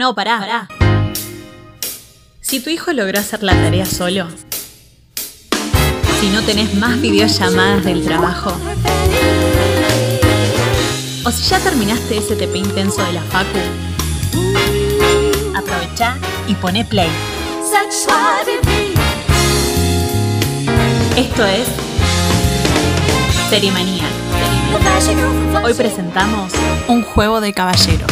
no, pará, pará. Si tu hijo logró hacer la tarea solo, si no tenés más videollamadas del trabajo, o si ya terminaste ese TP intenso de la Facu, aprovecha y pone play. Esto es Serimanía. Hoy presentamos un juego de caballeros.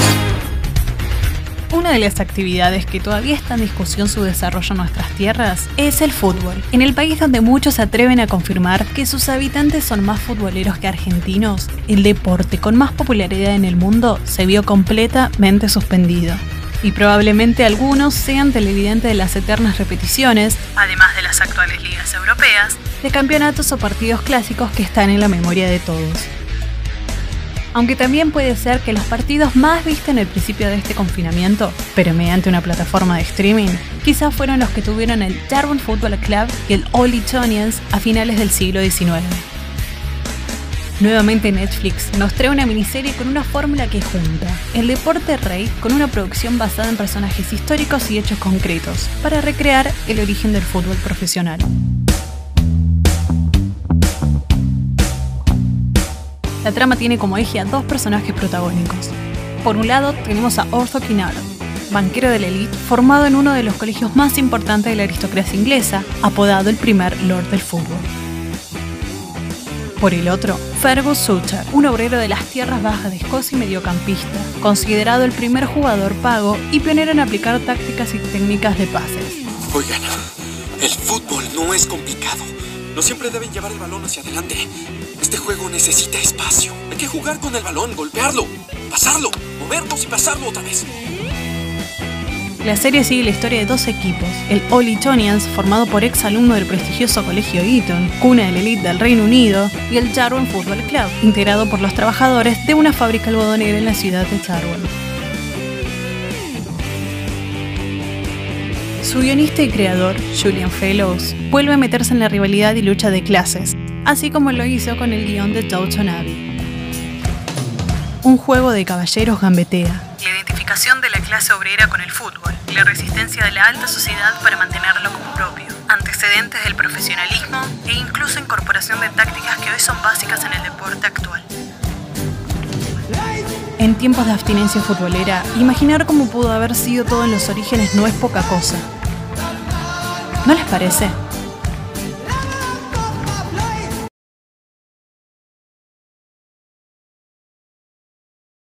Una de las actividades que todavía está en discusión su desarrollo en nuestras tierras es el fútbol. En el país donde muchos se atreven a confirmar que sus habitantes son más futboleros que argentinos, el deporte con más popularidad en el mundo se vio completamente suspendido. Y probablemente algunos sean televidentes de las eternas repeticiones, además de las actuales ligas europeas, de campeonatos o partidos clásicos que están en la memoria de todos aunque también puede ser que los partidos más vistos en el principio de este confinamiento, pero mediante una plataforma de streaming, quizás fueron los que tuvieron el Darwin Football Club y el All Etonians a finales del siglo XIX. Nuevamente Netflix nos trae una miniserie con una fórmula que junta el deporte rey con una producción basada en personajes históricos y hechos concretos para recrear el origen del fútbol profesional. La trama tiene como eje a dos personajes protagónicos. Por un lado tenemos a Ortho Kinnaird, banquero de la élite formado en uno de los colegios más importantes de la aristocracia inglesa, apodado el primer Lord del Fútbol. Por el otro, Fergus Suter, un obrero de las tierras bajas de Escocia y mediocampista, considerado el primer jugador pago y pionero en aplicar tácticas y técnicas de pases. Oigan, el fútbol no es complicado. No siempre deben llevar el balón hacia adelante. Este juego necesita espacio. Hay que jugar con el balón, golpearlo, pasarlo, movernos y pasarlo otra vez. La serie sigue la historia de dos equipos, el All Etonians, formado por ex alumnos del prestigioso colegio Eton, cuna de la elite del Reino Unido, y el Jarwin Football Club, integrado por los trabajadores de una fábrica algodonera en la ciudad de Jarwin. Su guionista y creador, Julian Fellows, vuelve a meterse en la rivalidad y lucha de clases, así como lo hizo con el guion de Downton Abbey. Un juego de caballeros gambetea. La identificación de la clase obrera con el fútbol, la resistencia de la alta sociedad para mantenerlo como propio, antecedentes del profesionalismo e incluso incorporación de tácticas que hoy son básicas en el deporte actual. En tiempos de abstinencia futbolera, imaginar cómo pudo haber sido todo en los orígenes no es poca cosa. ¿No les parece?